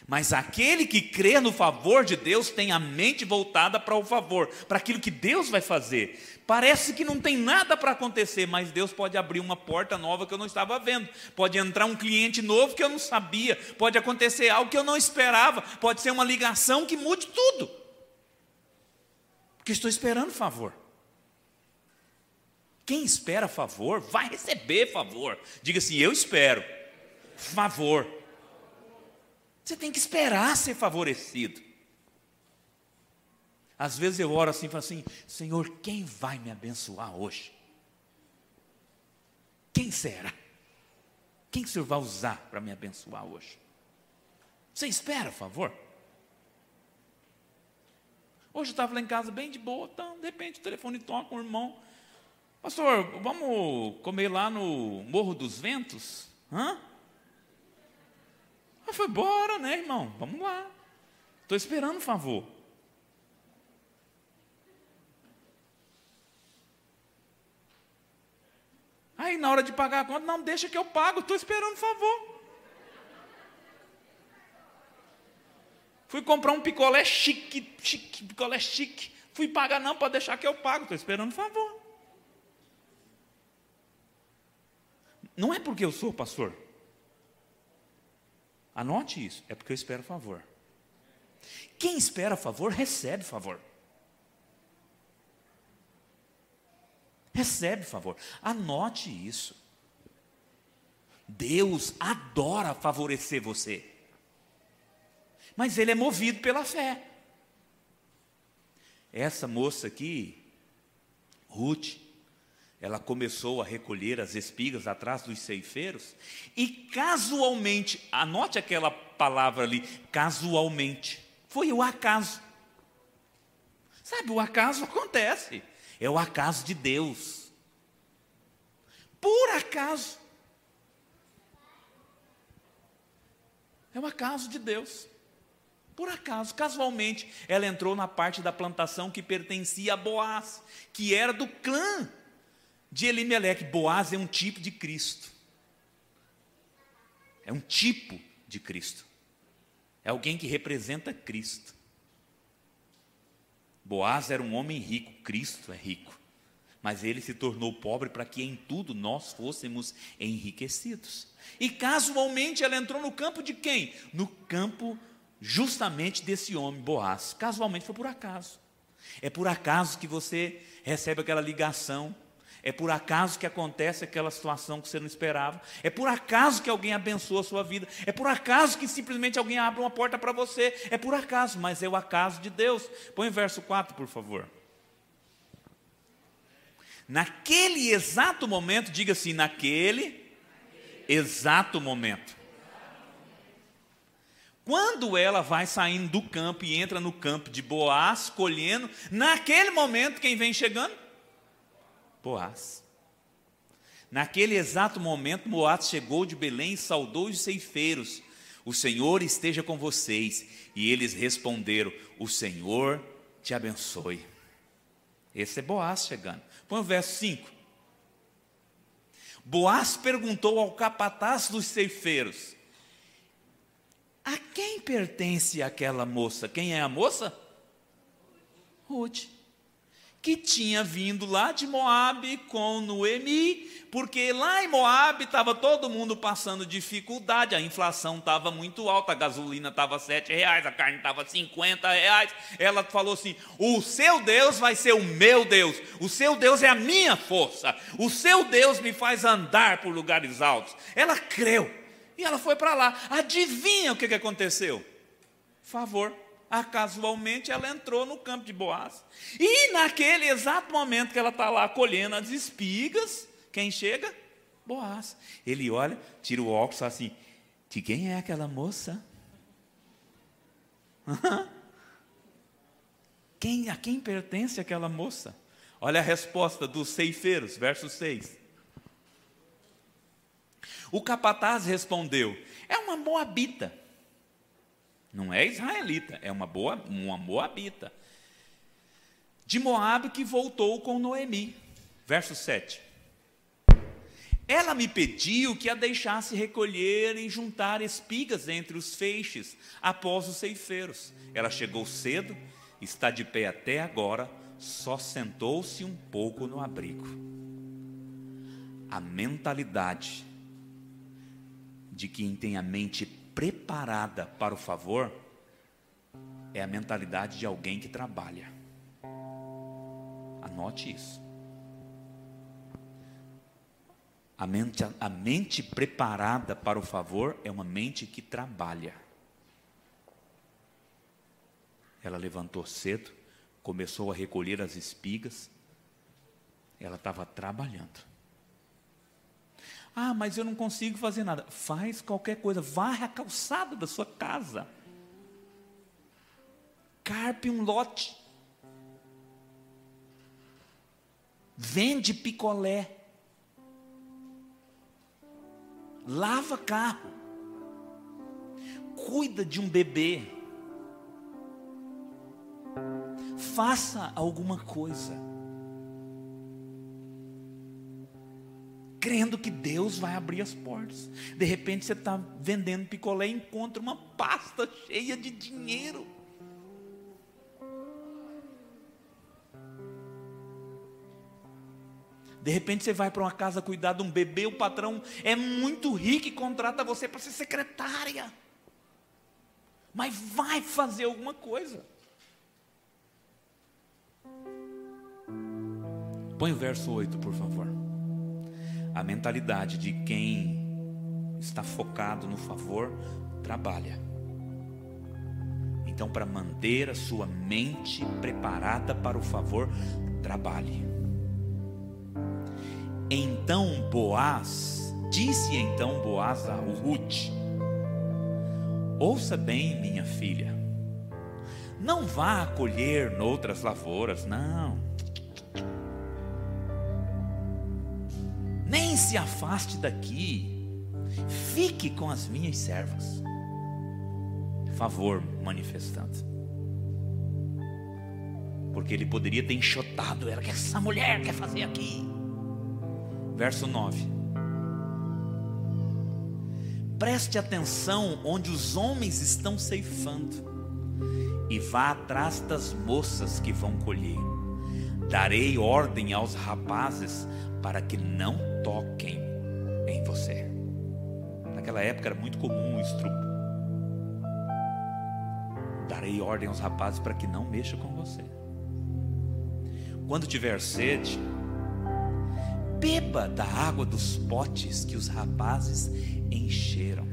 Mas aquele que crê no favor de Deus tem a mente voltada para o favor, para aquilo que Deus vai fazer. Parece que não tem nada para acontecer, mas Deus pode abrir uma porta nova que eu não estava vendo. Pode entrar um cliente novo que eu não sabia. Pode acontecer algo que eu não esperava. Pode ser uma ligação que mude tudo. Porque estou esperando favor. Quem espera favor vai receber favor. Diga assim: eu espero favor. Você tem que esperar ser favorecido. Às vezes eu oro assim e falo assim: Senhor, quem vai me abençoar hoje? Quem será? Quem o Senhor vai usar para me abençoar hoje? Você espera, por favor? Hoje eu estava lá em casa bem de boa, então, de repente o telefone toca, um irmão. Pastor, vamos comer lá no Morro dos Ventos? Hã? Eu falei, bora, né, irmão? Vamos lá. Estou esperando, por favor. Aí na hora de pagar a conta, não deixa que eu pago, estou esperando favor. Fui comprar um picolé chique, chique, picolé chique. Fui pagar, não, pode deixar que eu pago, estou esperando favor. Não é porque eu sou pastor. Anote isso, é porque eu espero favor. Quem espera favor, recebe favor. Recebe favor. Anote isso. Deus adora favorecer você. Mas ele é movido pela fé. Essa moça aqui, Ruth, ela começou a recolher as espigas atrás dos ceifeiros e casualmente, anote aquela palavra ali, casualmente, foi o acaso. Sabe, o acaso acontece, é o acaso de Deus. Por acaso. É o acaso de Deus. Por acaso, casualmente, ela entrou na parte da plantação que pertencia a Boaz, que era do clã de Elimeleque. Boaz é um tipo de Cristo. É um tipo de Cristo. É alguém que representa Cristo. Boaz era um homem rico, Cristo é rico. Mas ele se tornou pobre para que em tudo nós fôssemos enriquecidos. E casualmente ela entrou no campo de quem? No campo justamente desse homem, Boaz. Casualmente foi por acaso. É por acaso que você recebe aquela ligação é por acaso que acontece aquela situação que você não esperava. É por acaso que alguém abençoa a sua vida. É por acaso que simplesmente alguém abre uma porta para você. É por acaso, mas é o acaso de Deus. Põe o verso 4, por favor. Naquele exato momento, diga assim: naquele exato momento. Quando ela vai saindo do campo e entra no campo de Boaz, colhendo, naquele momento, quem vem chegando? Boaz. Naquele exato momento, Moab chegou de Belém e saudou os ceifeiros. O Senhor esteja com vocês. E eles responderam: O Senhor te abençoe. Esse é Boaz chegando. Põe o verso 5. Boaz perguntou ao capataz dos ceifeiros: A quem pertence aquela moça? Quem é a moça? Ruth que tinha vindo lá de Moabe com Noemi, porque lá em Moabe estava todo mundo passando dificuldade, a inflação estava muito alta, a gasolina estava sete reais, a carne estava 50 reais. Ela falou assim: o seu Deus vai ser o meu Deus, o seu Deus é a minha força, o seu Deus me faz andar por lugares altos. Ela creu e ela foi para lá. Adivinha o que, que aconteceu? Favor ah, casualmente ela entrou no campo de Boaz. E naquele exato momento que ela está lá colhendo as espigas, quem chega? Boaz. Ele olha, tira o óculos e fala assim: de quem é aquela moça? Quem, a quem pertence aquela moça? Olha a resposta dos ceifeiros, verso 6. O capataz respondeu: É uma moabita não é israelita, é uma boa, uma moabita. De Moabe que voltou com Noemi. Verso 7. Ela me pediu que a deixasse recolher e juntar espigas entre os feixes após os ceifeiros. Ela chegou cedo, está de pé até agora, só sentou-se um pouco no abrigo. A mentalidade de quem tem a mente preparada para o favor é a mentalidade de alguém que trabalha. Anote isso. A mente, a mente preparada para o favor é uma mente que trabalha. Ela levantou cedo, começou a recolher as espigas, ela estava trabalhando. Ah, mas eu não consigo fazer nada. Faz qualquer coisa, varre a calçada da sua casa. Carpe um lote. Vende picolé. Lava carro. Cuida de um bebê. Faça alguma coisa. Crendo que Deus vai abrir as portas. De repente você está vendendo picolé e encontra uma pasta cheia de dinheiro. De repente você vai para uma casa cuidar de um bebê, o patrão é muito rico e contrata você para ser secretária. mas vai fazer alguma coisa. Põe o verso 8, por favor. A mentalidade de quem está focado no favor, trabalha. Então, para manter a sua mente preparada para o favor, trabalhe. Então Boaz, disse então Boaz a Ruth: Ouça bem, minha filha, não vá colher noutras lavouras, não. Nem se afaste daqui, fique com as minhas servas. Favor manifestando. Porque ele poderia ter enxotado ela, que essa mulher quer fazer aqui. Verso 9. Preste atenção onde os homens estão ceifando, e vá atrás das moças que vão colher. Darei ordem aos rapazes para que não toquem em você. Naquela época era muito comum o estrupo. Darei ordem aos rapazes para que não mexam com você. Quando tiver sede, beba da água dos potes que os rapazes encheram.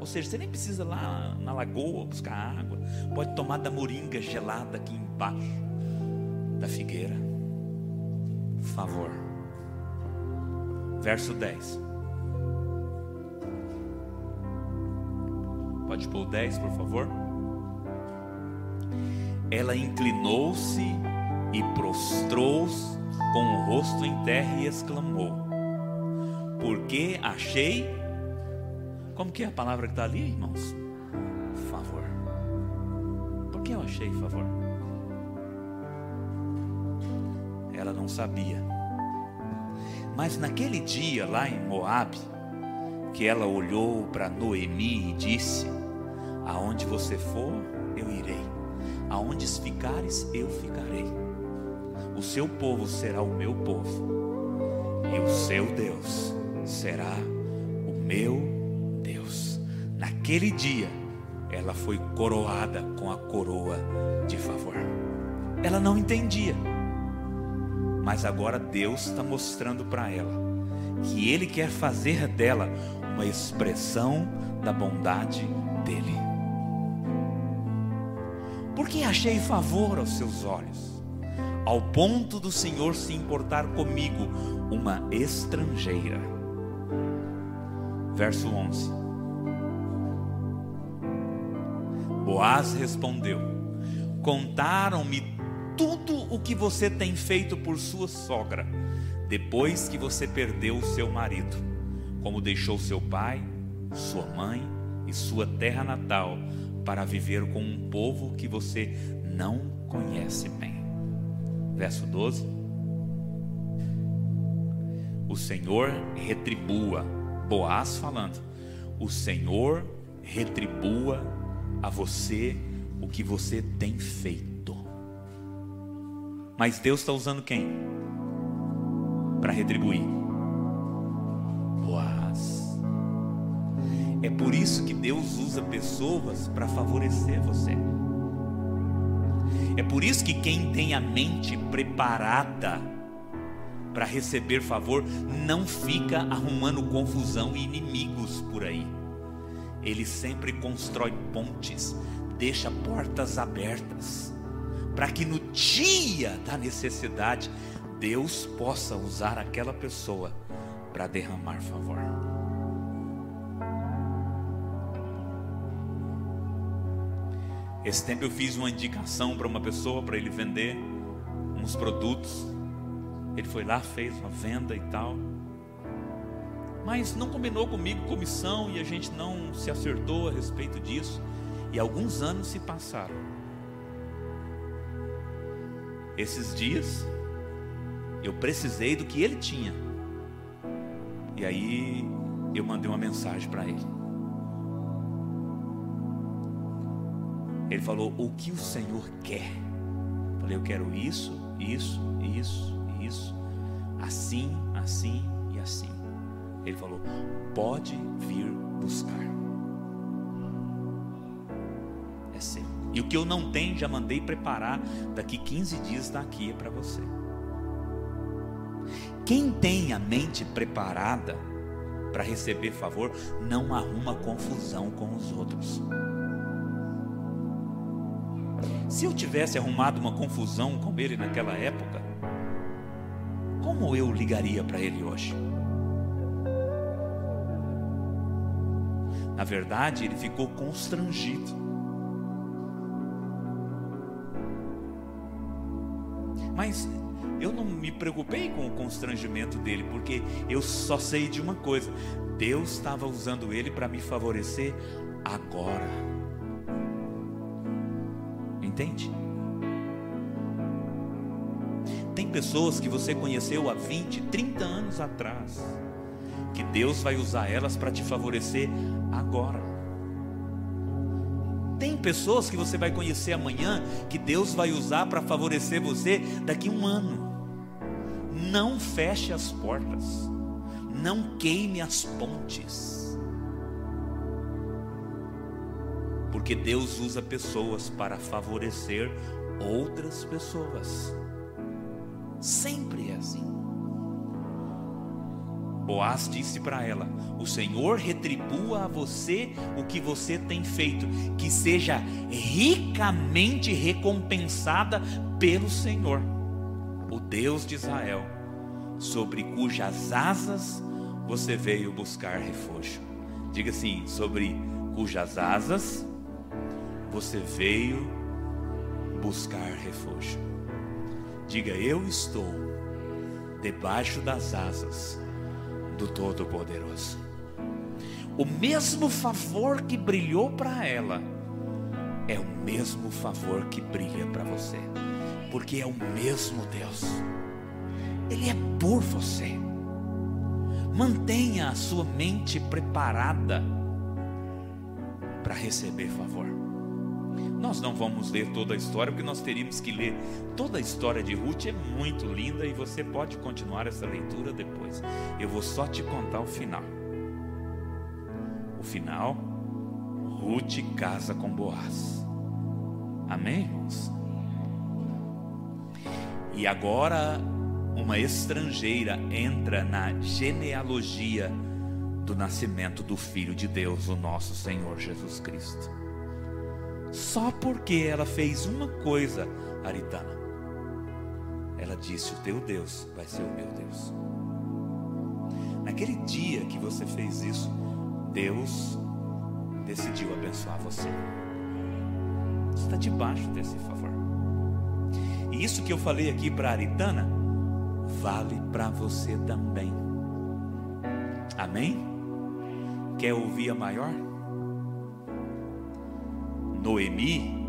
Ou seja, você nem precisa ir lá na lagoa buscar água, pode tomar da moringa gelada aqui embaixo da figueira. Favor. Verso 10. Pode pôr o 10, por favor. Ela inclinou-se e prostrou-se com o rosto em terra e exclamou: Porque achei. Como que é a palavra que está ali, irmãos? Favor. Por que eu achei favor? Ela não sabia. Mas naquele dia lá em Moabe, que ela olhou para Noemi e disse: Aonde você for, eu irei. Aonde ficares, eu ficarei o seu povo será o meu povo, e o seu Deus será o meu Deus. Naquele dia, ela foi coroada com a coroa de favor. Ela não entendia, mas agora Deus está mostrando para ela que Ele quer fazer dela uma expressão da bondade dEle. Porque achei favor aos seus olhos ao ponto do Senhor se importar comigo, uma estrangeira. Verso 11. Boaz respondeu: Contaram-me tudo o que você tem feito por sua sogra, depois que você perdeu o seu marido, como deixou seu pai, sua mãe e sua terra natal para viver com um povo que você não conhece bem verso 12. O Senhor retribua, Boaz falando, o Senhor retribua a você o que você tem feito. Mas Deus está usando quem? Para retribuir. Boaz. É por isso que Deus usa pessoas para favorecer você. É por isso que quem tem a mente preparada para receber favor não fica arrumando confusão e inimigos por aí. Ele sempre constrói pontes, deixa portas abertas, para que no dia da necessidade Deus possa usar aquela pessoa para derramar favor. Esse tempo eu fiz uma indicação para uma pessoa para ele vender uns produtos. Ele foi lá, fez uma venda e tal. Mas não combinou comigo comissão e a gente não se acertou a respeito disso. E alguns anos se passaram. Esses dias eu precisei do que ele tinha. E aí eu mandei uma mensagem para ele. Ele falou: O que o Senhor quer? Eu falei: Eu quero isso, isso, isso, isso, assim, assim e assim. Ele falou: Pode vir buscar. E o que eu não tenho, já mandei preparar. Daqui 15 dias está aqui é para você. Quem tem a mente preparada para receber favor, não arruma confusão com os outros. Se eu tivesse arrumado uma confusão com ele naquela época, como eu ligaria para ele hoje? Na verdade, ele ficou constrangido. Mas eu não me preocupei com o constrangimento dele, porque eu só sei de uma coisa: Deus estava usando ele para me favorecer agora. Entende? Tem pessoas que você conheceu há 20, 30 anos atrás, que Deus vai usar elas para te favorecer agora. Pessoas que você vai conhecer amanhã que Deus vai usar para favorecer você daqui a um ano. Não feche as portas, não queime as pontes, porque Deus usa pessoas para favorecer outras pessoas. Sempre é assim. Boaz disse para ela: O Senhor retribua a você o que você tem feito, que seja ricamente recompensada pelo Senhor, o Deus de Israel, sobre cujas asas você veio buscar refúgio. Diga assim: sobre cujas asas você veio buscar refúgio. Diga: Eu estou debaixo das asas do Todo-Poderoso. O mesmo favor que brilhou para ela é o mesmo favor que brilha para você, porque é o mesmo Deus. Ele é por você. Mantenha a sua mente preparada para receber favor. Nós não vamos ler toda a história, porque nós teríamos que ler toda a história de Ruth, é muito linda e você pode continuar essa leitura depois. Eu vou só te contar o final. O final, Ruth casa com Boaz. Amém, irmãos? E agora, uma estrangeira entra na genealogia do nascimento do Filho de Deus, o nosso Senhor Jesus Cristo só porque ela fez uma coisa, Aritana. Ela disse: O teu Deus vai ser o meu Deus. Naquele dia que você fez isso, Deus decidiu abençoar você. Você está debaixo desse favor. E isso que eu falei aqui para Aritana, vale para você também. Amém? Quer ouvir a maior? Noemi,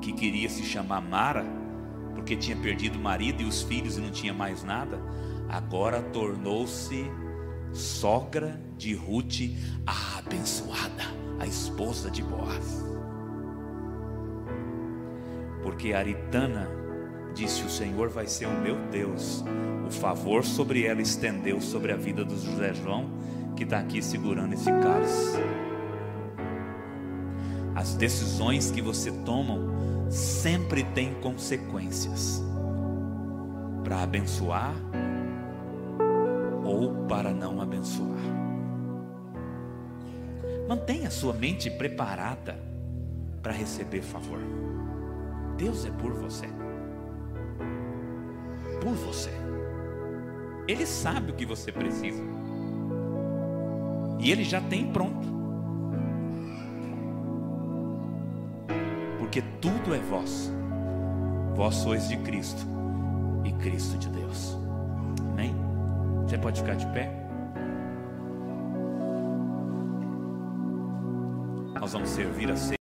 que queria se chamar Mara, porque tinha perdido o marido e os filhos e não tinha mais nada, agora tornou-se sogra de Ruth, a abençoada, a esposa de Boaz. Porque Aritana disse: O Senhor vai ser o meu Deus. O favor sobre ela estendeu sobre a vida do José João, que está aqui segurando esse cálice. As decisões que você toma sempre têm consequências para abençoar ou para não abençoar. Mantenha sua mente preparada para receber favor. Deus é por você. Por você. Ele sabe o que você precisa. E ele já tem pronto. Porque tudo é vosso. Vós sois de Cristo e Cristo de Deus. Amém? Você pode ficar de pé? Nós vamos servir a ceia.